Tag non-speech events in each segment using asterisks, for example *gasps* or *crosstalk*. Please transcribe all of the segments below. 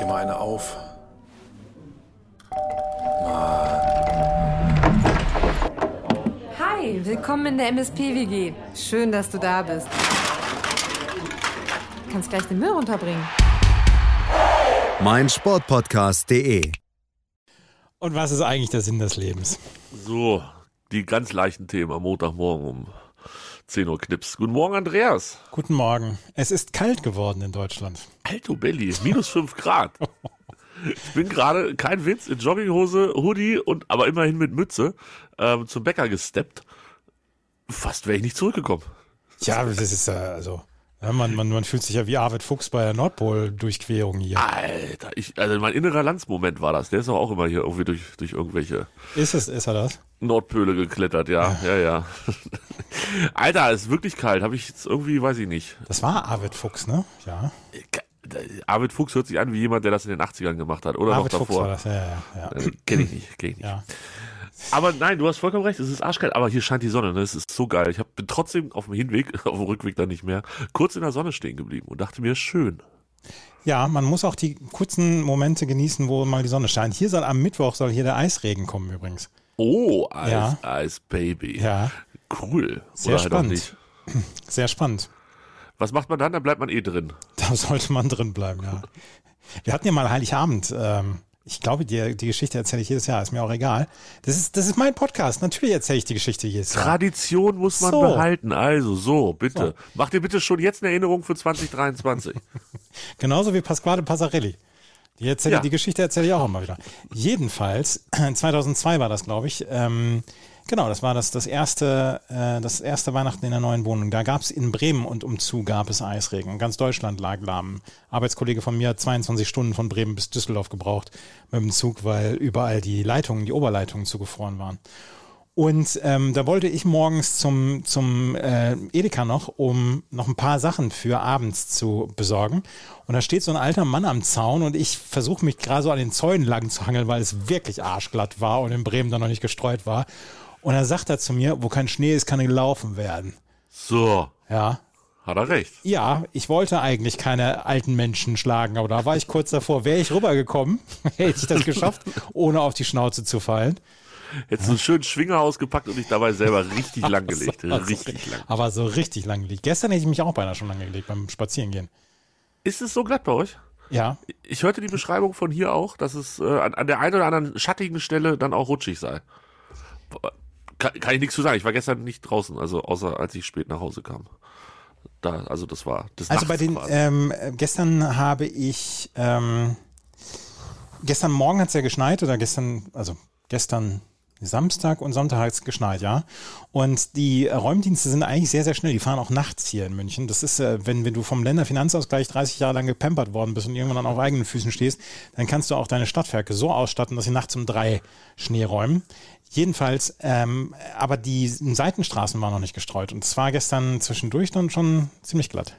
dir mal eine auf. Hi, willkommen in der MSP-WG. Schön, dass du da bist. Du kannst gleich den Müll runterbringen. mein Sportpodcast.de. Und was ist eigentlich der Sinn des Lebens? So, die ganz leichten Themen am Montagmorgen um 10 Uhr Knips. Guten Morgen, Andreas. Guten Morgen. Es ist kalt geworden in Deutschland. Alto Belly, minus 5 Grad. Ich bin gerade, kein Witz, in Jogginghose, Hoodie und aber immerhin mit Mütze ähm, zum Bäcker gesteppt. Fast wäre ich nicht zurückgekommen. Ja, das ist äh, also. Ja, man, man, man fühlt sich ja wie Arvid Fuchs bei der Nordpol-Durchquerung hier. Alter, ich, also mein innerer Landsmoment war das. Der ist doch auch immer hier irgendwie durch, durch irgendwelche Ist es, ist er das? Nordpöle geklettert, ja, ja, ja. *laughs* Alter, ist wirklich kalt. Habe ich jetzt irgendwie, weiß ich nicht. Das war Arvid Fuchs, ne? Ja. Arvid Fuchs hört sich an wie jemand, der das in den 80ern gemacht hat. Oder Arvid noch Fuchs war davor. das, ja, ja, ja. Äh, Kenn ich nicht, kenn ich nicht. ja. Aber nein, du hast vollkommen recht, es ist arschkalt, aber hier scheint die Sonne, ne? es ist so geil. Ich hab, bin trotzdem auf dem Hinweg, *laughs* auf dem Rückweg dann nicht mehr, kurz in der Sonne stehen geblieben und dachte mir, schön. Ja, man muss auch die kurzen Momente genießen, wo mal die Sonne scheint. Hier soll am Mittwoch soll hier der Eisregen kommen übrigens. Oh, Eis, Ja. Eis, Baby. Ja, Cool. sehr Oder halt spannend. nicht. *clears throat* Sehr spannend. Was macht man dann? Da bleibt man eh drin. Da sollte man drin bleiben, ja. *laughs* Wir hatten ja mal Heiligabend. Ähm, ich glaube, die, die Geschichte erzähle ich jedes Jahr, ist mir auch egal. Das ist, das ist mein Podcast. Natürlich erzähle ich die Geschichte jedes Jahr. Tradition muss man So. behalten. Also so, bitte. Mach dir bitte schon jetzt eine Erinnerung für 2023. *laughs* Genauso wie Pasquale Passarelli. Die, erzähle, Ja. die Geschichte erzähle ich auch immer wieder. Jedenfalls, *clears throat* 2002 war das, glaube ich. Ähm, genau, das war das, das, erste, äh, das erste Weihnachten in der neuen Wohnung. Da gab es in Bremen und umzu gab es Eisregen. Ganz Deutschland lag lahm. Arbeitskollege von mir hat 22 Stunden von Bremen bis Düsseldorf gebraucht mit dem Zug, weil überall die Leitungen, die Oberleitungen zugefroren waren. Und ähm, da wollte ich morgens zum, zum äh, Edeka noch, um noch ein paar Sachen für abends zu besorgen. Und da steht so ein alter Mann am Zaun und ich versuche mich gerade so an den Zäunen lang zu hangeln, weil es wirklich arschglatt war und in Bremen dann noch nicht gestreut war. Und dann sagt er zu mir, wo kein Schnee ist, kann gelaufen werden. So, Ja. hat er recht. Ja, ich wollte eigentlich keine alten Menschen schlagen, aber da war ich kurz davor. Wäre ich rübergekommen, *laughs* hätte ich das geschafft, ohne auf die Schnauze zu fallen. Hättest du einen schönen Schwinger ausgepackt und dich dabei selber richtig *laughs* lang gelegt. Aber so- Richtig lang. Aber so richtig lang gelegt. Gestern hätte ich mich auch beinahe schon lang gelegt beim Spazierengehen. Ist es so glatt bei euch? Ja, Ich hörte die Beschreibung von hier auch, dass es äh, an, an der einen oder anderen schattigen Stelle dann auch rutschig sei. Kann, kann ich nichts zu sagen. Ich war gestern nicht draußen, also außer als ich spät nach Hause kam. Da, also das war das also bei den, ähm, äh, gestern habe ich, ähm, gestern Morgen hat es ja geschneit oder gestern, also gestern Samstag und Sonntag hat es geschneit, ja. Und die Räumdienste sind eigentlich sehr, sehr schnell. Die fahren auch nachts hier in München. Das ist, äh, wenn, wenn du vom Länderfinanzausgleich 30 Jahre lang gepampert worden bist und irgendwann dann auf eigenen Füßen stehst, dann kannst du auch deine Stadtwerke so ausstatten, dass sie nachts um drei Schnee räumen. Jedenfalls, ähm, aber die Seitenstraßen waren noch nicht gestreut. Und es war gestern zwischendurch dann schon ziemlich glatt.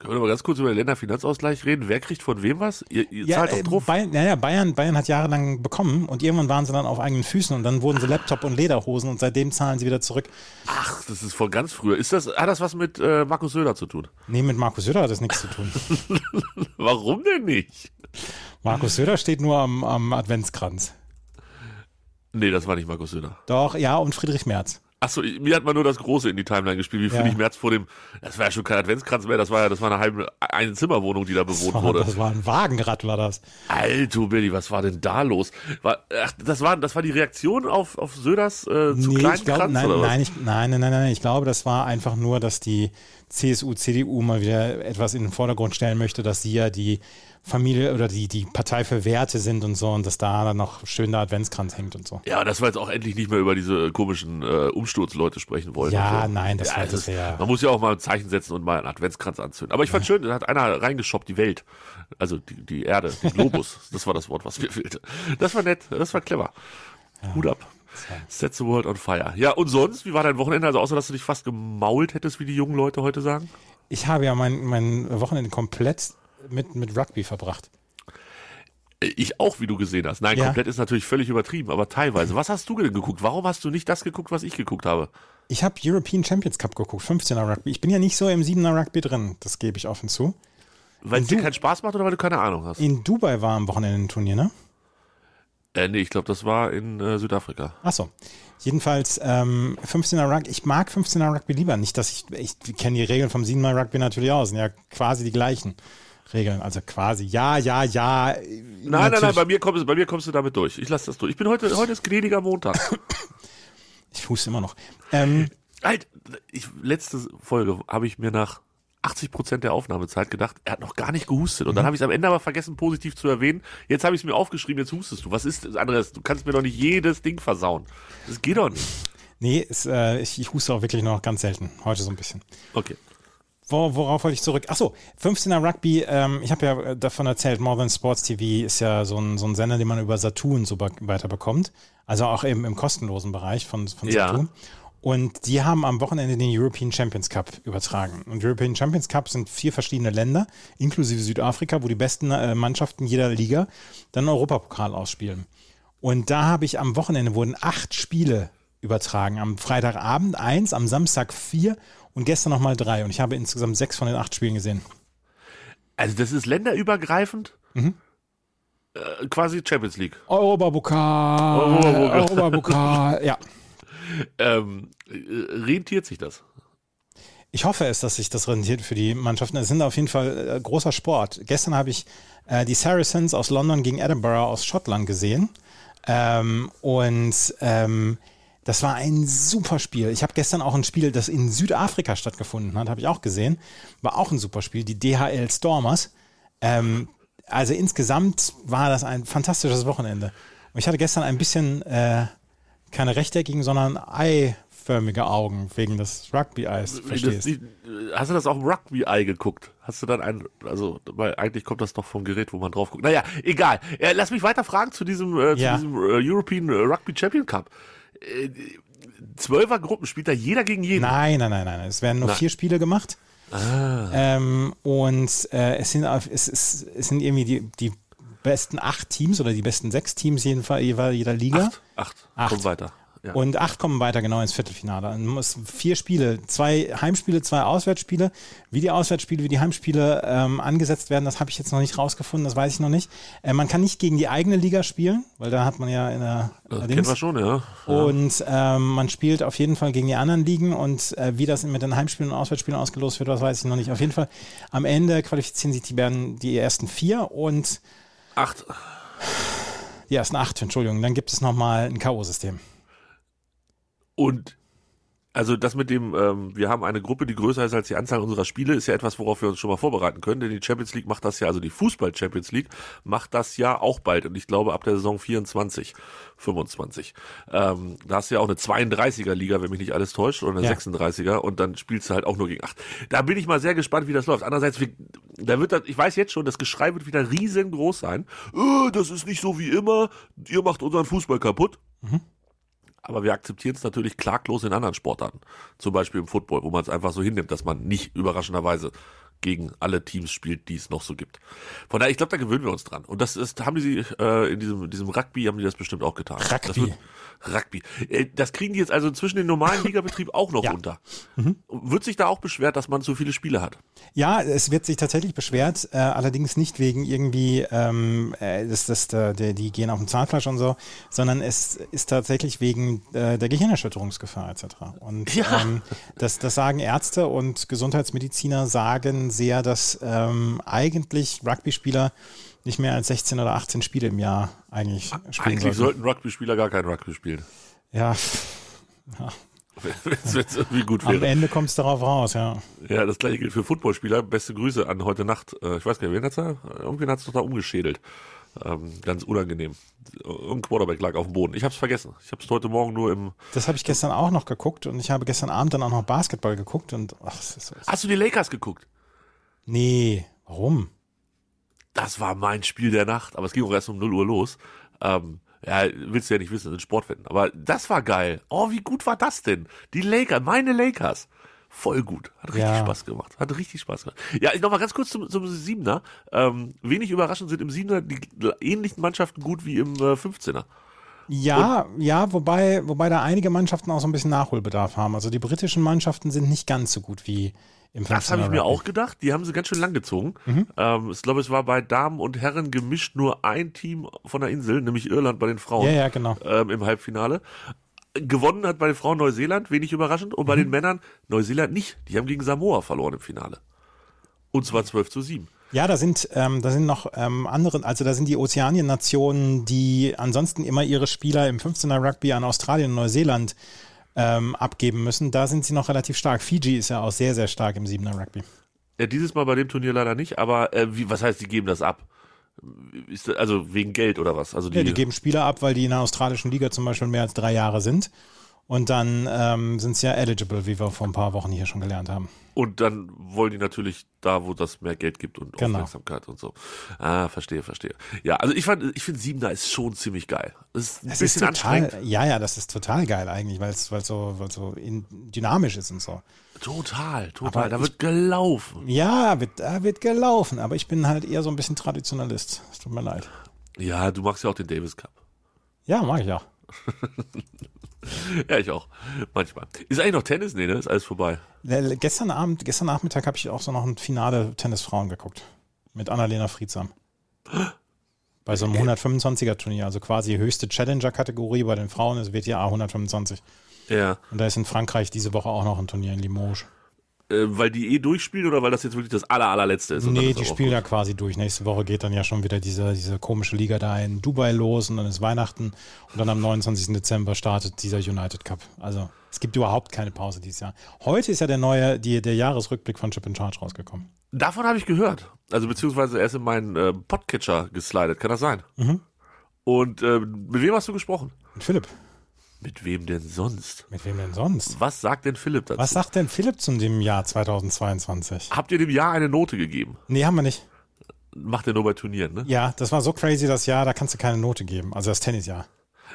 Können wir mal ganz kurz über den Länderfinanzausgleich reden? Wer kriegt von wem was? Ihr, ihr zahlt äh, doch drauf. Bayern, ja, ja, Bayern, Bayern hat jahrelang bekommen und irgendwann waren sie dann auf eigenen Füßen und dann wurden sie Laptop und Lederhosen und seitdem zahlen sie wieder zurück. Ach, das ist von ganz früher. Ist das, hat das was mit äh, Markus Söder zu tun? Nee, mit Markus Söder hat das nichts zu tun. *laughs* Warum denn nicht? Markus Söder steht nur am, am Adventskranz. Nee, das war nicht Markus Söder. Doch, ja, und Friedrich Merz. Achso, mir hat man nur das Große in die Timeline gespielt, wie Ja. Friedrich Merz vor dem, das war ja schon kein Adventskranz mehr, das war ja, das war eine halbe, eine Zimmerwohnung, die da bewohnt Das war, wurde. das war ein Wagenrad, war das. Alto Billy, was war denn da los? War, ach, das war, das war die Reaktion auf, auf Söders äh, zu kleinen ich glaube, Kranz nein, oder was? nein, ich, nein, nein, nein, nein, ich glaube, das war einfach nur, dass die CSU, CDU mal wieder etwas in den Vordergrund stellen möchte, dass sie ja die Familie oder die, die Partei für Werte sind und so und dass da dann noch schön der Adventskranz hängt und so. Ja, dass wir jetzt auch endlich nicht mehr über diese komischen äh, Umsturzleute sprechen wollen. Ja, so. nein, das ja, war- das wär- Man muss ja auch mal ein Zeichen setzen und mal einen Adventskranz anzünden. Aber ich fand schön, da hat einer reingeschoppt, die Welt. Also die, die Erde, den *laughs* Globus. das war das Wort, was mir fehlte. Das war nett, das war clever. Hut ab. Set the world on fire. Ja, und sonst, wie war dein Wochenende? Also außer, dass du dich fast gemault hättest, wie die jungen Leute heute sagen? Ich habe ja mein, mein Wochenende komplett mit, mit Rugby verbracht. Ich auch, wie du gesehen hast. Nein, Ja. komplett ist natürlich völlig übertrieben, aber teilweise. Was hast du denn geguckt? Warum hast du nicht das geguckt, was ich geguckt habe? Ich habe European Champions Cup geguckt, 15er Rugby. Ich bin ja nicht so im 7er Rugby drin, das gebe ich offen zu. Weil es dir keinen Spaß macht oder weil du keine Ahnung hast? In Dubai war am Wochenende ein Turnier, ne? Äh, nee, ich glaube, das war in äh, Südafrika. Achso. Jedenfalls ähm, 15er Rugby. Ich mag 15er Rugby lieber. Nicht, dass ich, ich kenne die Regeln vom 7er Rugby natürlich aus. Sind ja quasi die gleichen Regeln. Also quasi, ja, ja, ja. Nein, nein, nein, bei mir, kommst, bei mir kommst du damit durch. Ich lasse das durch. Ich bin heute, heute ist gnädiger Montag. ich huste immer noch. Ähm, halt, ich, letzte Folge habe ich mir nach 80 Prozent der Aufnahmezeit gedacht, er hat noch gar nicht gehustet. Und dann habe ich es am Ende aber vergessen, positiv zu erwähnen. Jetzt habe ich es mir aufgeschrieben, jetzt hustest du. Was ist das anderes? Du kannst mir doch nicht jedes Ding versauen. Das geht doch nicht. Nee, es, äh, ich, ich huste auch wirklich noch ganz selten. Heute so ein bisschen. Okay. Wo, worauf wollte ich zurück? Achso, 15er Rugby, ähm, ich habe ja davon erzählt, More Than Sports TV ist ja so ein, so ein Sender, den man über Saturn so weiter bekommt. Also auch eben im kostenlosen Bereich von, von Saturn. Ja. Und die haben am Wochenende den European Champions Cup übertragen. Und European Champions Cup sind vier verschiedene Länder, inklusive Südafrika, wo die besten äh, Mannschaften jeder Liga dann Europapokal ausspielen. Und da habe ich am Wochenende wurden acht Spiele übertragen. Am Freitagabend eins, am Samstag vier und gestern nochmal drei. Und ich habe insgesamt sechs von den acht Spielen gesehen. Also das ist länderübergreifend? Mhm. Äh, quasi Champions League. Europapokal. Europapokal. Europapokal, ja. Ähm, äh, rentiert sich das? Ich hoffe es, dass sich das rentiert für die Mannschaften. Es sind auf jeden Fall äh, großer Sport. Gestern habe ich äh, die Saracens aus London gegen Edinburgh aus Schottland gesehen. Ähm, und ähm, das war ein super Spiel. Ich habe gestern auch ein Spiel, das in Südafrika stattgefunden hat, habe ich auch gesehen. War auch ein super Spiel, die DHL Stormers. Ähm, also insgesamt war das ein fantastisches Wochenende. Und ich hatte gestern ein bisschen äh, keine rechteckigen, sondern eiförmige Augen wegen des Rugby-Eis, verstehst du? Hast du das auf dem Rugby-Ei geguckt? Hast du dann ein, also, weil eigentlich kommt das doch vom Gerät, wo man drauf guckt. Naja, egal. Äh, lass mich weiter fragen zu diesem, äh, zu ja. diesem äh, European äh, Rugby Champion Cup. Äh, Zwölfer Gruppen spielt da jeder gegen jeden? Nein, nein, nein, nein. Es werden nur nein. vier Spiele gemacht. Ah. Ähm, und äh, es, sind, es, es, es sind irgendwie die, die besten acht Teams oder die besten sechs Teams jedenfalls jeder Liga. Acht, acht. acht. Kommt weiter. Ja. Und acht kommen weiter genau ins Viertelfinale. Dann muss vier Spiele, zwei Heimspiele, zwei Auswärtsspiele. Wie die Auswärtsspiele, wie die Heimspiele ähm, angesetzt werden, das habe ich jetzt noch nicht rausgefunden, das weiß ich noch nicht. Äh, man kann nicht gegen die eigene Liga spielen, weil da hat man ja in der. Das kennen wir schon, ja. ja. Und ähm, man spielt auf jeden Fall gegen die anderen Ligen und äh, wie das mit den Heimspielen und Auswärtsspielen ausgelost wird, das weiß ich noch nicht. Auf jeden Fall am Ende qualifizieren sich die, Bären, die ersten vier und Acht. Die ersten acht, Entschuldigung. Dann gibt es nochmal ein K.O.-System. Und also das mit dem, ähm, wir haben eine Gruppe, die größer ist als die Anzahl unserer Spiele, ist ja etwas, worauf wir uns schon mal vorbereiten können, denn die Champions League macht das ja, also die Fußball Champions League macht das ja auch bald und ich glaube ab der Saison 24, 25. Ähm, da hast du ja auch eine 32er Liga, wenn mich nicht alles täuscht, oder eine ja. 36er und dann spielst du halt auch nur gegen acht. Da bin ich mal sehr gespannt, wie das läuft. Andererseits, da wird das, ich weiß jetzt schon, das Geschrei wird wieder riesengroß sein. Äh, das ist nicht so wie immer, ihr macht unseren Fußball kaputt. Mhm aber wir akzeptieren es natürlich klaglos in anderen Sportarten. Zum Beispiel im Football, wo man es einfach so hinnimmt, dass man nicht überraschenderweise gegen alle Teams spielt, die es noch so gibt. Von daher, ich glaube, da gewöhnen wir uns dran. Und das ist, haben die sie äh, in diesem, diesem Rugby haben die das bestimmt auch getan. Rugby. Rugby. Äh, das kriegen die jetzt also zwischen den normalen *laughs* Ligabetrieb auch noch ja. unter. Mhm. Wird sich da auch beschwert, dass man zu viele Spiele hat? Ja, es wird sich tatsächlich beschwert, äh, allerdings nicht wegen irgendwie, ähm, äh, das, das, der, die gehen auf dem Zahnfleisch und so, sondern es ist tatsächlich wegen äh, der Gehirnerschütterungsgefahr etc. Und ja. ähm, das, das sagen Ärzte und Gesundheitsmediziner sagen sehr, dass ähm, eigentlich Rugby-Spieler nicht mehr als 16 oder 18 Spiele im Jahr eigentlich spielen Eigentlich sollten, sollten Rugby-Spieler gar kein Rugby spielen. Ja. ja. *laughs* Wenn's irgendwie gut wäre. Am Ende kommt es darauf raus, ja. Ja, das gleiche gilt für Footballspieler. Beste Grüße an heute Nacht. Äh, ich weiß gar nicht, wen hat's da? Irgendwen hat's doch da umgeschädelt. Ähm, ganz unangenehm. Irgendein Quarterback lag auf dem Boden. Ich habe es vergessen. Ich habe es heute Morgen nur im. Das habe ich gestern auch noch geguckt und ich habe gestern Abend dann auch noch Basketball geguckt und ach, so. Hast du die Lakers geguckt? Nee, warum? das war mein Spiel der Nacht, aber es ging auch erst um 0 Uhr los. Ähm, ja, willst du ja nicht wissen, das sind Sportwetten. Aber das war geil. Oh, wie gut war das denn? Die Lakers, meine Lakers. Voll gut. Hat richtig ja. Spaß gemacht. Hat richtig Spaß gemacht. Ja, ich noch mal ganz kurz zum, zum Siebener. Ähm, wenig überraschend sind im Siebener die ähnlichen Mannschaften gut wie im äh, 15er. Ja, ja, wobei, wobei da einige Mannschaften auch so ein bisschen Nachholbedarf haben. Also die britischen Mannschaften sind nicht ganz so gut wie im Das habe ich 15er mir auch gedacht. Die haben sie ganz schön lang gezogen. Mhm. Ähm, ich glaube, es war bei Damen und Herren gemischt nur ein Team von der Insel, nämlich Irland bei den Frauen Ja, ja, genau. ähm, im Halbfinale. Gewonnen hat bei den Frauen Neuseeland, wenig überraschend. Und bei Mhm. den Männern Neuseeland nicht. Die haben gegen Samoa verloren im Finale. Und zwar 12 zu 7. Ja, da sind, ähm, da sind noch ähm, andere, also da sind die Ozeanien-Nationen, die ansonsten immer ihre Spieler im 15er Rugby an Australien und Neuseeland ähm, abgeben müssen. Da sind sie noch relativ stark. Fiji ist ja auch sehr, sehr stark im 7er Rugby. Ja, dieses Mal bei dem Turnier leider nicht, aber äh, wie, was heißt, die geben das ab? Ist, das- also wegen Geld oder was? Also die, Ja, die geben Spieler ab, weil die in der australischen Liga zum Beispiel mehr als drei Jahre sind. Und dann ähm, sind sie ja eligible, wie wir vor ein paar Wochen hier schon gelernt haben. und dann wollen die natürlich da, wo das mehr Geld gibt und Genau. Aufmerksamkeit und so. Ah, verstehe, verstehe. Ja, also ich fand, ich finde Siebener ist schon ziemlich geil. Das ist ein Das bisschen ist total, anstrengend. ja, ja, das ist total geil eigentlich, weil es weil so, weil so in, dynamisch ist und so. Total, total. Aber da ich- wird gelaufen. Ja, wird, da wird gelaufen, aber ich bin halt eher so ein bisschen Traditionalist. Es tut mir leid. Ja, du magst ja auch den Davis Cup. Ja, mag ich auch. *laughs* Ja, ich auch. Manchmal. Ist eigentlich noch Tennis? Nee, ne? Ist alles vorbei. Äh, Gestern Abend, gestern Nachmittag habe ich auch so noch ein Finale Tennis Frauen geguckt. Mit Annalena Friedsam. *gasps* Bei so einem 125er Turnier, also quasi höchste Challenger-Kategorie bei den Frauen ist WTA 125. Ja. Und da ist in Frankreich diese Woche auch noch ein Turnier in Limoges. Äh, weil die eh durchspielen oder weil das jetzt wirklich das aller, allerletzte ist? Nee, ist die spielen ja quasi durch. Nächste Woche geht dann ja schon wieder diese, diese komische Liga da in Dubai los und dann ist Weihnachten und dann am 29. Dezember startet dieser United Cup. Also es gibt überhaupt keine Pause dieses Jahr. Heute ist ja der neue, die, der Jahresrückblick von Chip in Charge rausgekommen. Davon habe ich gehört. Also beziehungsweise er ist in meinen äh, Podcatcher geslidet. Kann das sein? Mhm. Und äh, mit wem hast du gesprochen? Mit Philipp. Mit wem denn sonst? Mit wem denn sonst? Was sagt denn Philipp dazu? Was sagt denn Philipp zu dem Jahr 2022? Habt ihr dem Jahr eine Note gegeben? Nee, haben wir nicht. Macht er nur bei Turnieren, ne? Ja, das war so crazy das Jahr, da kannst du keine Note geben. Also das Tennisjahr.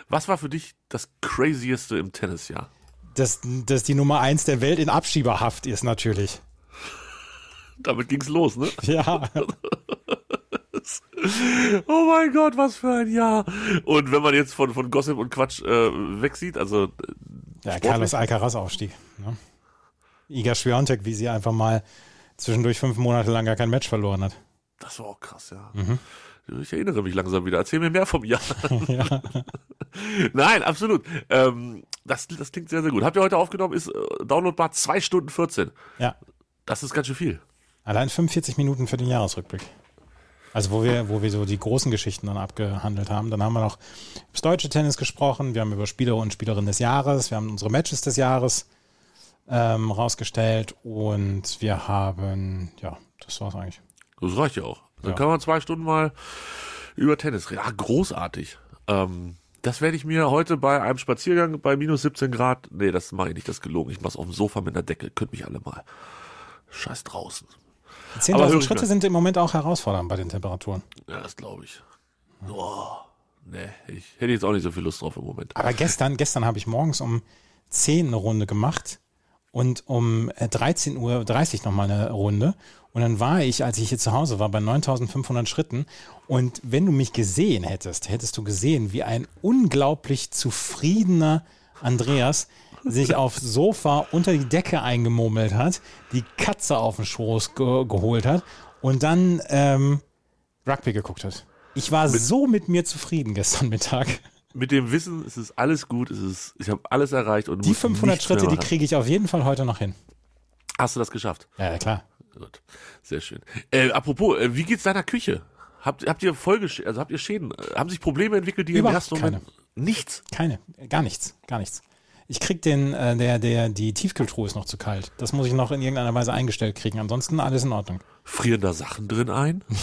Was war für dich das Crazieste im Tennisjahr? Das, das die Nummer eins der Welt in Abschieberhaft ist natürlich. Damit ging's los, ne? Ja. *laughs* Oh mein Gott, was für ein Jahr. Und wenn man jetzt von, von Gossip und Quatsch äh, wegsieht, also äh, Ja, Sportlich? Carlos Alcaraz Aufstieg. Ne? Iga Swiatek, wie sie einfach mal zwischendurch fünf Monate lang gar kein Match verloren hat. das war auch krass, ja. Mhm. Ich erinnere mich langsam wieder. Erzähl mir mehr vom Jahr. *laughs* *laughs* Nein, absolut. Ähm, das, das klingt sehr, sehr gut. Habt ihr heute aufgenommen? Ist äh, downloadbar 2 Stunden 14. Ja, Das ist ganz schön viel. allein 45 Minuten für den Jahresrückblick. Also wo wir, wo wir so die großen Geschichten dann abgehandelt haben. Dann haben wir noch über das deutsche Tennis gesprochen, wir haben über Spieler und Spielerinnen des Jahres, wir haben unsere Matches des Jahres ähm, rausgestellt und wir haben, ja, das war's eigentlich. Das reicht ja auch. Dann Ja. kann man zwei Stunden mal über Tennis reden. Ja, großartig. Ähm, das werde ich mir heute bei einem Spaziergang bei minus 17 Grad, nee, das mache ich nicht, das ist gelogen. Ich mach's auf dem Sofa mit einer Decke. Könnt mich alle mal. Scheiß draußen. Die Aber höre 10.000 ich Schritte sind im Moment auch herausfordernd bei den Temperaturen. Ja, das glaube ich. Oh, nee, ich hätte jetzt auch nicht so viel Lust drauf im Moment. Aber gestern, gestern habe ich morgens um 10 eine Runde gemacht und um äh, 13.30 Uhr nochmal eine Runde. Und dann war ich, als ich hier zu Hause war, bei 9500 Schritten. Und wenn du mich gesehen hättest, hättest du gesehen, wie ein unglaublich zufriedener Andreas sich aufs Sofa unter die Decke eingemurmelt hat, die Katze auf den Schoß ge geholt hat und dann ähm, Rugby geguckt hat. Ich war so mit mir zufrieden gestern Mittag. Mit dem Wissen, es ist alles gut, es ist, ich habe alles erreicht und Die muss 500 nichts mehr Schritte, die kriege ich auf jeden Fall heute noch hin. Hast du das geschafft? Ja, klar. Gut, sehr schön. Äh, apropos, äh, wie geht's deiner Küche? Habt, habt ihr Folge, also habt ihr Schäden? Äh, Haben sich Probleme entwickelt, die im Überhaupt ersten Moment? Nichts. Keine, gar nichts, gar nichts. Ich krieg den, äh, der, der, die Tiefkühltruhe ist noch zu kalt. Das muss ich noch in irgendeiner Weise eingestellt kriegen. Ansonsten alles in Ordnung. Frieren da Sachen drin ein? *laughs*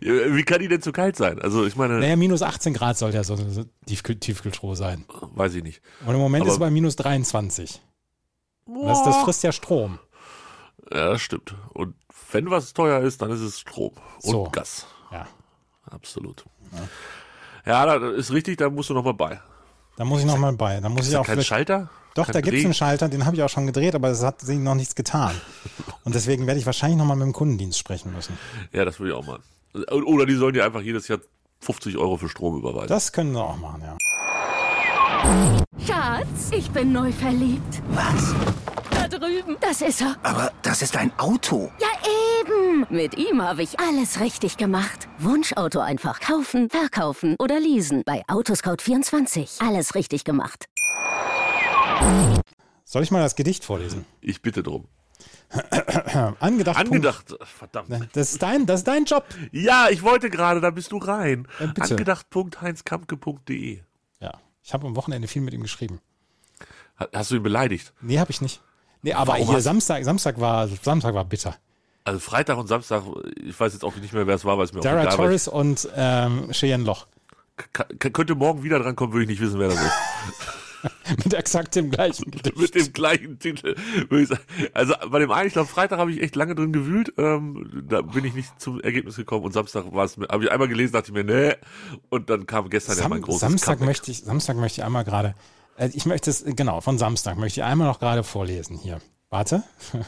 Wie kann die denn zu kalt sein? Also ich meine, Naja, minus 18 Grad soll ja so eine Tiefkühl Tiefkühltruhe sein. weiß ich nicht. Und im Moment Aber- ist es bei minus 23. Und Das, das frisst ja Strom. Ja, das stimmt. Und wenn was teuer ist, dann ist es Strom und So. Gas. Ja. Absolut. Ja, das ist richtig, da musst du noch mal bei. Da muss ich noch mal bei. Da muss Ist ich auch kein Schalter? Doch, Kein da gibt es einen Schalter, den habe ich auch schon gedreht, aber es hat sich noch nichts getan. *laughs* Und deswegen werde ich wahrscheinlich noch mal mit dem Kundendienst sprechen müssen. Ja, das würde ich auch mal. Oder die sollen dir einfach jedes Jahr 50 Euro für Strom überweisen. Das können sie auch machen, ja. Schatz, ich bin neu verliebt. Was? Drüben. Das ist er. Aber das ist ein Auto. Ja, eben. Mit ihm habe ich alles richtig gemacht. Wunschauto einfach kaufen, verkaufen oder leasen. Bei Autoscout24. Alles richtig gemacht. Soll ich mal das Gedicht vorlesen? Ich bitte drum. *clears throat* Angedacht. Angedacht, verdammt. Punkt. Das ist dein, das ist dein Job. Ja, ich wollte gerade, da bist du rein. Äh, bitte. Angedacht.heinzkampke.de. Ja. Ich habe am Wochenende viel mit ihm geschrieben. Ha- Hast du ihn beleidigt? Nee, habe ich nicht. Nee, aber Warum hier hast- Samstag, Samstag war, Samstag war bitter. Also Freitag und Samstag, ich weiß jetzt auch nicht mehr, wer es war, weil es mir Dara auch egal war. Torres und ähm, Cheyenne Loch. K- könnte morgen wieder drankommen, würde ich nicht wissen, wer das ist. *laughs* Mit exakt dem gleichen *laughs* Gedicht. Mit dem gleichen Titel. würde ich sagen. Also bei dem einen, ich glaube, Freitag habe ich echt lange drin gewühlt. Ähm, da bin ich nicht zum Ergebnis gekommen und Samstag war es habe ich einmal gelesen, dachte ich mir, nee. Und dann kam gestern ja mein Sam großes Samstag Comeback. möchte ich, Samstag möchte ich einmal gerade, ich möchte es, genau, von Samstag möchte ich einmal noch gerade vorlesen hier. Warte. *laughs*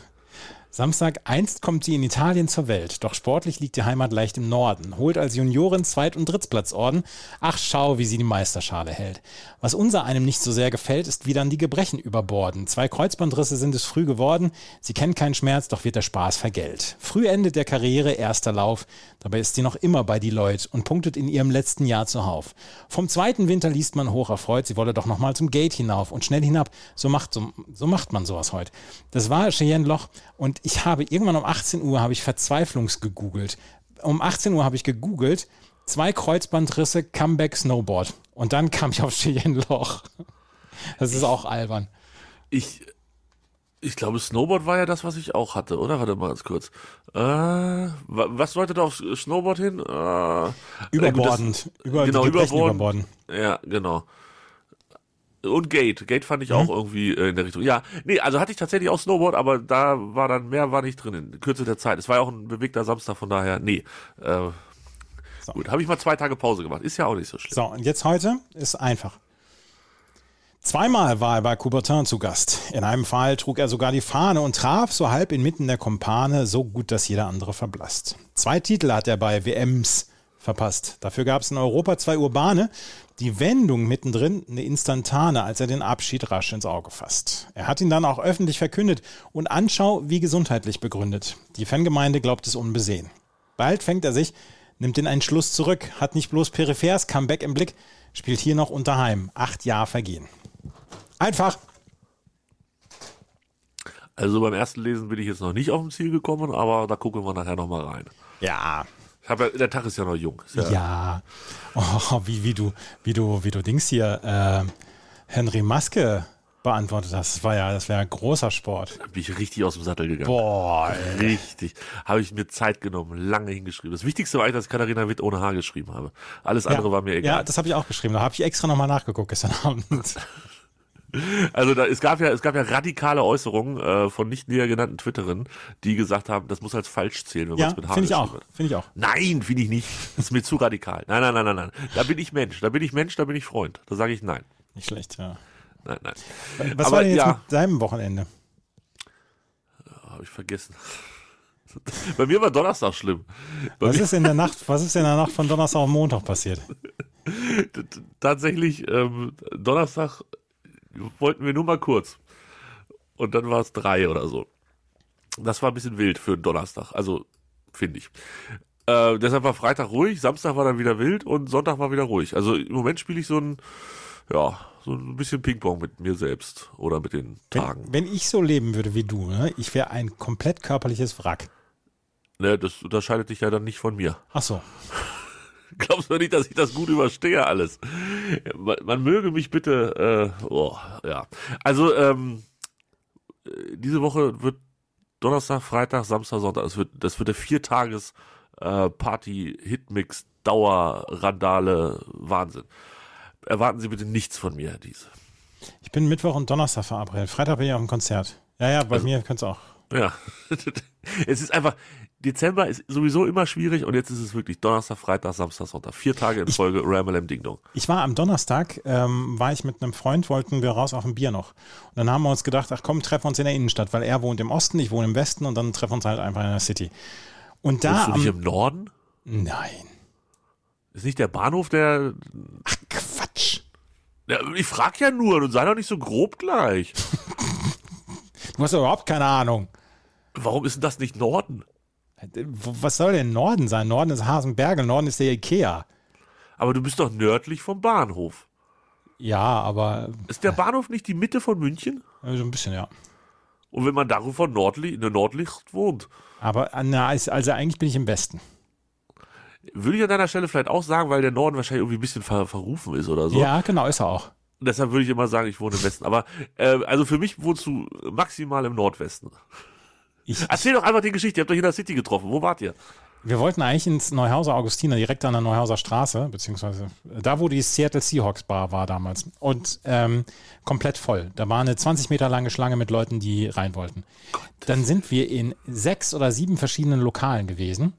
Samstag, einst kommt sie in Italien zur Welt, doch sportlich liegt die Heimat leicht im Norden, holt als Juniorin Zweit- und Drittplatzorden. Ach, schau, wie sie die Meisterschale hält. Was unser einem nicht so sehr gefällt, ist, wie dann die Gebrechen überborden. Zwei Kreuzbandrisse sind es früh geworden, sie kennt keinen Schmerz, doch wird der Spaß vergällt. Früh endet der Karriere erster Lauf, dabei ist sie noch immer bei Deloitte und punktet in ihrem letzten Jahr zuhauf. Vom zweiten Winter liest man hoch erfreut, sie wolle doch nochmal zum Gate hinauf und schnell hinab. So macht, so, so macht man sowas heute. Das war Cheyenne Loch und ich habe irgendwann um 18 Uhr habe ich verzweiflungsgegoogelt. Um 18 Uhr habe ich gegoogelt, zwei Kreuzbandrisse, Comeback Snowboard. Und dann kam ich auf Cheyenne Loch. Das ist auch albern. Ich, ich glaube, Snowboard war ja das, was ich auch hatte, oder? Warte mal ganz kurz. Äh, wa- was wollte da auf Snowboard hin? Äh, Überbordend. Über genau, die Gebrechen überborden. überborden. Ja, genau. Und Gate. Gate fand ich auch irgendwie äh, in der Richtung. Ja, nee, also hatte ich tatsächlich auch Snowboard, aber da war dann mehr war nicht drin in Kürze der Zeit. Es war ja auch ein bewegter Samstag, von daher, nee. Äh, Gut, habe ich mal zwei Tage Pause gemacht. Ist ja auch nicht so schlimm. So, und jetzt heute ist einfach. Zweimal war er bei Coubertin zu Gast. In einem Fall trug er sogar die Fahne und traf so halb inmitten der Kompane so gut, dass jeder andere verblasst. Zwei Titel hat er bei WMs verpasst. Dafür gab es in Europa zwei Urbane. Die Wendung mittendrin eine instantane, als er den Abschied rasch ins Auge fasst. Er hat ihn dann auch öffentlich verkündet und Anschau wie gesundheitlich begründet. Die Fangemeinde glaubt es unbesehen. Bald fängt er sich, nimmt den Entschluss zurück, hat nicht bloß periphers Comeback im Blick, spielt hier noch unterheim. Acht Jahre vergehen. Einfach. Also beim ersten Lesen bin ich jetzt noch nicht auf dem Ziel gekommen, aber da gucken wir nachher nochmal rein. Ja. Ja, der Tag ist ja noch jung. Ja, Ja. Oh, wie, wie du, wie du, wie du Dings hier, äh, Henry Maske beantwortet hast. Das war ja, das wäre ein großer Sport. Da bin ich richtig aus dem Sattel gegangen. Boah, ey. Richtig. Habe ich mir Zeit genommen, lange hingeschrieben. Das Wichtigste war eigentlich, dass ich Katharina Witt ohne Haar geschrieben habe. Alles andere war mir Ja, egal. das habe ich auch geschrieben. Da habe ich extra nochmal nachgeguckt gestern *laughs* Abend. Also da, es gab ja, es gab ja radikale Äußerungen äh, von nicht näher genannten Twitterinnen, die gesagt haben, das muss als falsch zählen, wenn man Ja, es mit Haar finde ich auch. Finde ich auch. Nein, finde ich nicht. Das ist mir zu radikal. Nein, nein, nein, nein, nein. Da bin ich Mensch. Da bin ich Mensch, da bin ich Freund. Da sage ich nein. Nicht schlecht, ja. Nein, nein. Was Aber war denn jetzt ja. mit deinem Wochenende? Habe ich vergessen. *laughs* Bei mir war Donnerstag schlimm. Bei Was ist in der Nacht, was ist in der Nacht von Donnerstag auf Montag passiert? *laughs* tatsächlich, ähm, Donnerstag wollten wir nur mal kurz. Und dann war es drei oder so. Das war ein bisschen wild für einen Donnerstag. Also, finde ich. Äh, deshalb war Freitag ruhig, Samstag war dann wieder wild und Sonntag war wieder ruhig. Also im Moment spiele ich so ein, ja, so ein bisschen Ping-Pong mit mir selbst oder mit den Tagen. Wenn, wenn ich so leben würde wie du, ne, ich wäre ein komplett körperliches Wrack. Ne, das unterscheidet dich ja dann nicht von mir. Ach so. *laughs* Glaubst du nicht, dass ich das gut überstehe alles? Man, man möge mich bitte, äh, oh, ja. Also, ähm, äh, diese Woche wird Donnerstag, Freitag, Samstag, Sonntag, das wird, das wird der Viertages äh, Party, Hitmix, Dauer, Randale, Wahnsinn. Erwarten Sie bitte nichts von mir, diese. Ich bin Mittwoch und Donnerstag verabredet. Freitag bin ich auf dem Konzert. Ja, ja, bei Also mir könnte es auch. Ja. *laughs* es ist einfach, Dezember ist sowieso immer schwierig und jetzt ist es wirklich Donnerstag, Freitag, Samstag, Sonntag. Vier Tage in Folge Ramalem Ding Dong. Ich war am Donnerstag, ähm, war ich mit einem Freund, wollten wir raus auf ein Bier noch. Und dann haben wir uns gedacht, ach komm, treffen wir uns in der Innenstadt, weil er wohnt im Osten, ich wohne im Westen und dann treffen wir uns halt einfach in der City. Und da Bist du nicht am, im Norden? Nein. Ist nicht der Bahnhof der. Ach, Quatsch. Ja, ich frag ja nur, und sei doch nicht so grob gleich. *laughs* Du hast doch überhaupt keine Ahnung. Warum ist denn das nicht Norden? Was soll denn Norden sein? Norden ist Hasenberge, Norden ist der Ikea. Aber du bist doch nördlich vom Bahnhof. Ja, aber Ist der Bahnhof nicht die Mitte von München? äh, so ein bisschen, ja. Und wenn man darüber nordlich, in der Nordlicht wohnt, Aber äh, na, ist- also eigentlich bin ich im Westen. würde ich an deiner Stelle vielleicht auch sagen, weil der Norden wahrscheinlich irgendwie ein bisschen ver verrufen ist oder so. Ja, genau, ist er auch. Deshalb würde ich immer sagen, ich wohne im Westen. Aber äh, also für mich wohnst du maximal im Nordwesten. Ich, Erzähl doch einfach die Geschichte. Ihr habt euch in der City getroffen. Wo wart ihr? wir wollten eigentlich ins Neuhauser Augustiner, direkt an der Neuhauser Straße, beziehungsweise da, wo die Seattle Seahawks Bar war damals. Und ähm, komplett voll. Da war eine 20 Meter lange Schlange mit Leuten, die rein wollten. Dann sind wir in sechs oder sieben verschiedenen Lokalen gewesen.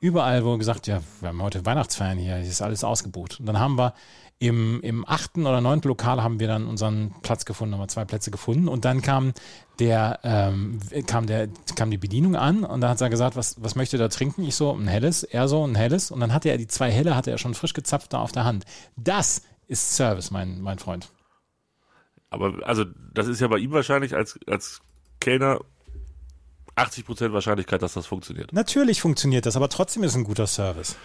Überall, wo gesagt, ja, wir haben heute Weihnachtsfeiern hier, hier ist alles ausgebucht. Und dann haben wir im, im achten oder neunten Lokal haben wir dann unseren Platz gefunden, haben wir zwei Plätze gefunden. Und dann kam der, ähm, kam der, kam die Bedienung an und da hat er gesagt, was, was möchte da trinken? Ich so, ein helles, er so, ein helles. Und dann hatte er die zwei helle, hatte er schon frisch gezapft da auf der Hand. Das ist Service, mein, mein Freund. Aber also, das ist ja bei ihm wahrscheinlich als, als Kellner 80% Wahrscheinlichkeit, dass das funktioniert. Natürlich funktioniert das, aber trotzdem ist ein guter Service.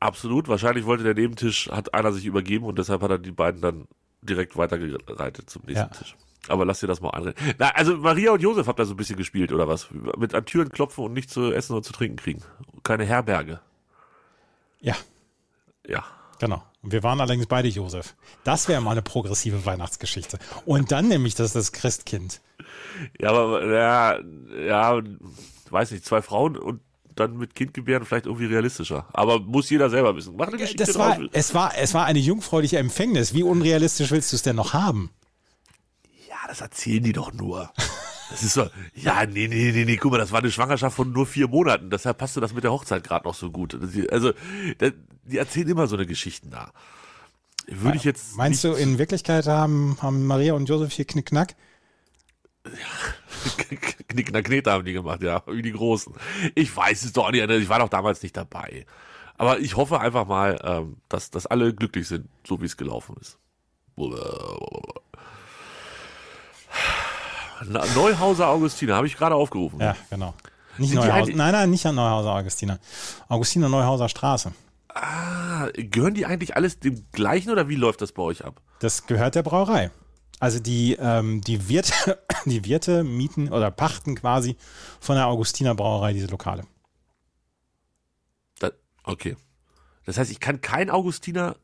Absolut. Wahrscheinlich wollte der Nebentisch, hat einer sich übergeben und deshalb hat er die beiden dann direkt weitergereitet zum nächsten Ja. Tisch. Aber lass dir das mal anreden. Na, also Maria und Josef habt da so ein bisschen gespielt, oder was? Mit an Türen klopfen und nichts zu essen oder zu trinken kriegen. Keine Herberge. Ja, Ja. Genau. Und wir waren allerdings beide Josef. Das wäre mal eine progressive Weihnachtsgeschichte. Und dann nämlich das, das Christkind. Ja, aber ja, ja, weiß nicht, zwei Frauen und dann mit Kind gebären vielleicht irgendwie realistischer. Aber muss jeder selber wissen. Mach eine Geschichte Das war, draus. es, war, es war eine jungfräuliche Empfängnis. Wie unrealistisch willst du es denn noch haben? Ja, das erzählen die doch nur. *laughs* Das ist so, ja, nee, nee, nee, nee, guck mal, das war eine Schwangerschaft von nur vier Monaten. Deshalb passte das mit der Hochzeit gerade noch so gut. Also, die erzählen immer so eine Geschichten da. Würde ich jetzt. Meinst du, in Wirklichkeit haben, haben Maria und Josef hier Knickknack? *laughs* Knickner Knete haben die gemacht, ja, wie die Großen. Ich weiß es doch nicht, ich war doch damals nicht dabei. Aber ich hoffe einfach mal, ähm, dass, dass alle glücklich sind, so wie es gelaufen ist. Neuhauser Augustiner, habe ich gerade aufgerufen. Ja, genau. Nicht Sind Neuhauser. Nein, nein, nicht an Neuhauser Augustiner. Augustiner Neuhauser Straße. Ah, gehören die eigentlich alles dem gleichen oder wie läuft das bei euch ab? Das gehört der Brauerei. Also die, ähm, die, Wirte, *coughs* die Wirte mieten oder pachten quasi von der Augustiner Brauerei diese Lokale. Da, okay. Das heißt, ich kann kein Augustiner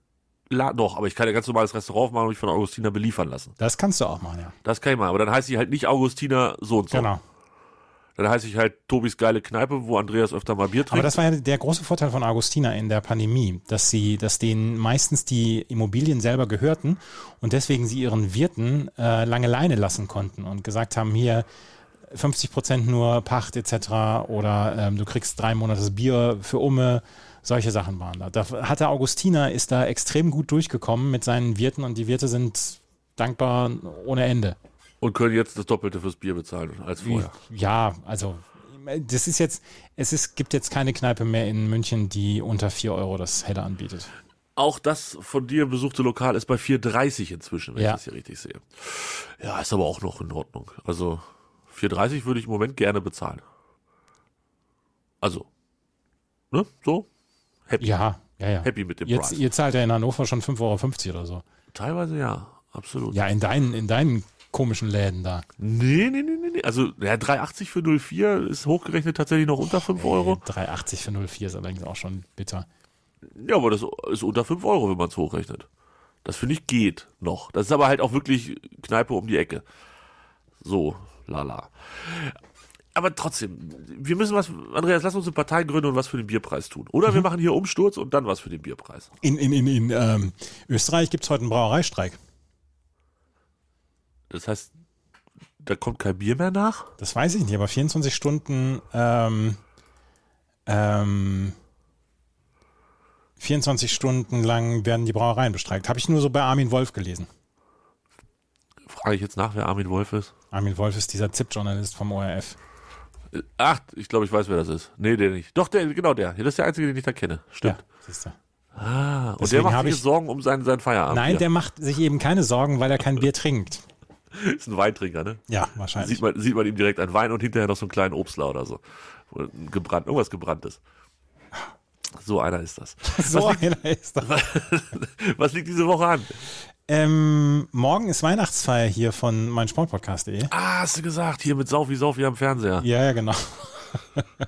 La doch, aber ich kann ein ganz normales Restaurant machen und mich von Augustiner beliefern lassen. Das kannst du auch machen, ja. Das kann ich machen, aber dann heißt ich halt nicht Augustiner so und so. Genau. Dann heiße ich halt Tobis geile Kneipe, wo Andreas öfter mal Bier Aber trinkt. das war ja der große Vorteil von Augustina in der Pandemie, dass sie, dass denen meistens die Immobilien selber gehörten und deswegen sie ihren Wirten äh, lange Leine lassen konnten und gesagt haben, hier 50 Prozent nur Pacht etc. oder ähm, du kriegst drei Monate Bier für Umme. Solche Sachen waren da. Da hat der Augustiner ist da extrem gut durchgekommen mit seinen Wirten und die Wirte sind dankbar ohne Ende. und können jetzt das Doppelte fürs Bier bezahlen als vorher. Ja, also das ist jetzt, es ist, gibt jetzt keine Kneipe mehr in München, die unter 4 Euro das Helle anbietet. Auch das von dir besuchte Lokal ist bei 4,30 inzwischen, wenn Ja. ich das hier richtig sehe. Ja, ist aber auch noch in Ordnung. Also 4,30 würde ich im Moment gerne bezahlen. Also, ne, so? Happy. Ja, ja, ja. Happy mit dem Jetzt, Preis. ihr zahlt ja in Hannover schon 5,50 Euro oder so. Teilweise ja, absolut. Ja, in deinen, in deinen komischen Läden da. Nee, nee, nee, nee, nee. Also, ja, 3,80 für 04 ist hochgerechnet tatsächlich noch unter 5 Euro. 3,80 für 04 ist allerdings auch schon bitter. Ja, aber das ist unter 5 Euro, wenn man es hochrechnet. Das finde ich geht noch. Das ist aber halt auch wirklich Kneipe um die Ecke. So, lala. Aber trotzdem, wir müssen was, Andreas, lass uns eine Partei gründen und was für den Bierpreis tun. Oder wir machen hier Umsturz und dann was für den Bierpreis. In, in, in, in ähm, Österreich gibt es heute einen Brauereistreik. Das heißt, da kommt kein Bier mehr nach? Das weiß ich nicht, aber 24 Stunden, ähm, ähm, 24 Stunden lang werden die Brauereien bestreikt. Habe ich nur so bei Armin Wolf gelesen. Frage ich jetzt nach, wer Armin Wolf ist. Armin Wolf ist dieser ZIP-Journalist vom ORF. Ach, ich glaube, ich weiß, wer das ist. Nee, der nicht. Doch, der, genau der. Das ist der einzige, den ich da kenne. Stimmt. Ja, siehst du. Ah, und Deswegen der macht sich Sorgen um seinen, seinen Feierabend. Nein, hier. der macht sich eben keine Sorgen, weil er kein Bier trinkt. *laughs* ist ein Weintrinker, ne? Ja, Sieht wahrscheinlich. man, sieht man ihm direkt ein Wein und hinterher noch so einen kleinen Obstler oder so. Gebrannt, irgendwas gebranntes. So einer ist das. *laughs* So was, liegt, einer ist das. *laughs* was liegt diese Woche an? Ähm, morgen ist Weihnachtsfeier hier von meinsportpodcast.de. Ah, hast du gesagt, hier mit Saufi Saufi am Fernseher. Ja, ja, genau.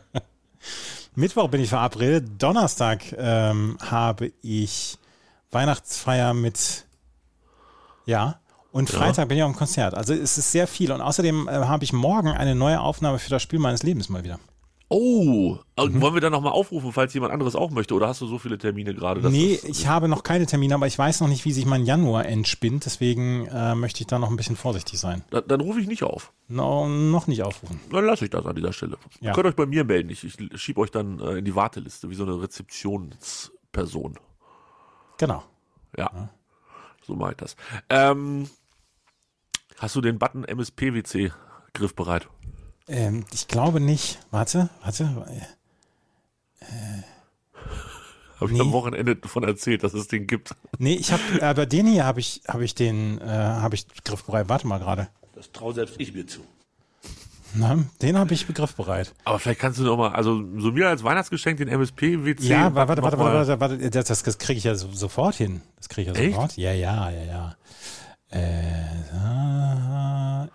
*laughs* Mittwoch bin ich verabredet. Donnerstag ähm, habe ich Weihnachtsfeier mit, ja, und Freitag bin ich auf dem Konzert. Also es ist sehr viel. Und außerdem äh, habe ich morgen eine neue Aufnahme für das Spiel meines Lebens mal wieder. Oh, Mhm. wollen wir dann nochmal aufrufen, falls jemand anderes auch möchte? Oder hast du so viele Termine gerade? nee, das- ich habe noch keine Termine, aber ich weiß noch nicht, wie sich mein Januar entspinnt. Deswegen äh, möchte ich da noch ein bisschen vorsichtig sein. Da, dann rufe ich nicht auf. No, noch nicht aufrufen. Dann lasse ich das an dieser Stelle. Ja. Ihr könnt euch bei mir melden. Ich, ich schiebe euch dann äh, in die Warteliste, wie so eine Rezeptionsperson. Genau. Ja, so mache ich das. Ähm, hast du den Button MSPWC griffbereit? Ähm, ich glaube nicht. Warte, warte. Habe ich Nee. am Wochenende davon erzählt, dass es den gibt. Nee, ich habe, aber den hier habe ich, habe ich den, äh, habe ich griffbereit. Warte mal gerade. Das traue selbst ich mir zu. Na, den habe ich begriffbereit. Aber vielleicht kannst du noch mal, also so mir als Weihnachtsgeschenk den MSPWC. Ja, warte, warte, warte, warte, warte, warte, das, das, das kriege ich ja so, sofort hin. Das kriege ich ja Echt? sofort. Ja, ja, ja, ja. Äh,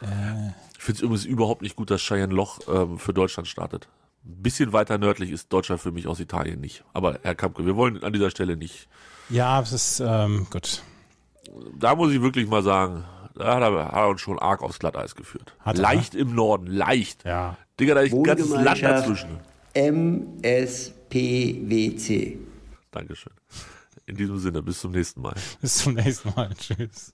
äh, Ich finde es übrigens überhaupt nicht gut, dass Cheyenne Loch ähm, für Deutschland startet. Ein bisschen weiter nördlich ist Deutschland für mich aus Italien nicht. Aber Herr Kampke, wir wollen an dieser Stelle nicht. ja, es ist ähm, gut. Da muss ich wirklich mal sagen, da hat er, hat er uns schon arg aufs Glatteis geführt. Hat er, leicht im Norden, leicht. Ja. Digga, da ist ein ganzes Land dazwischen. MSPWC. Dankeschön. In diesem Sinne, bis zum nächsten Mal. Bis zum nächsten Mal. Tschüss.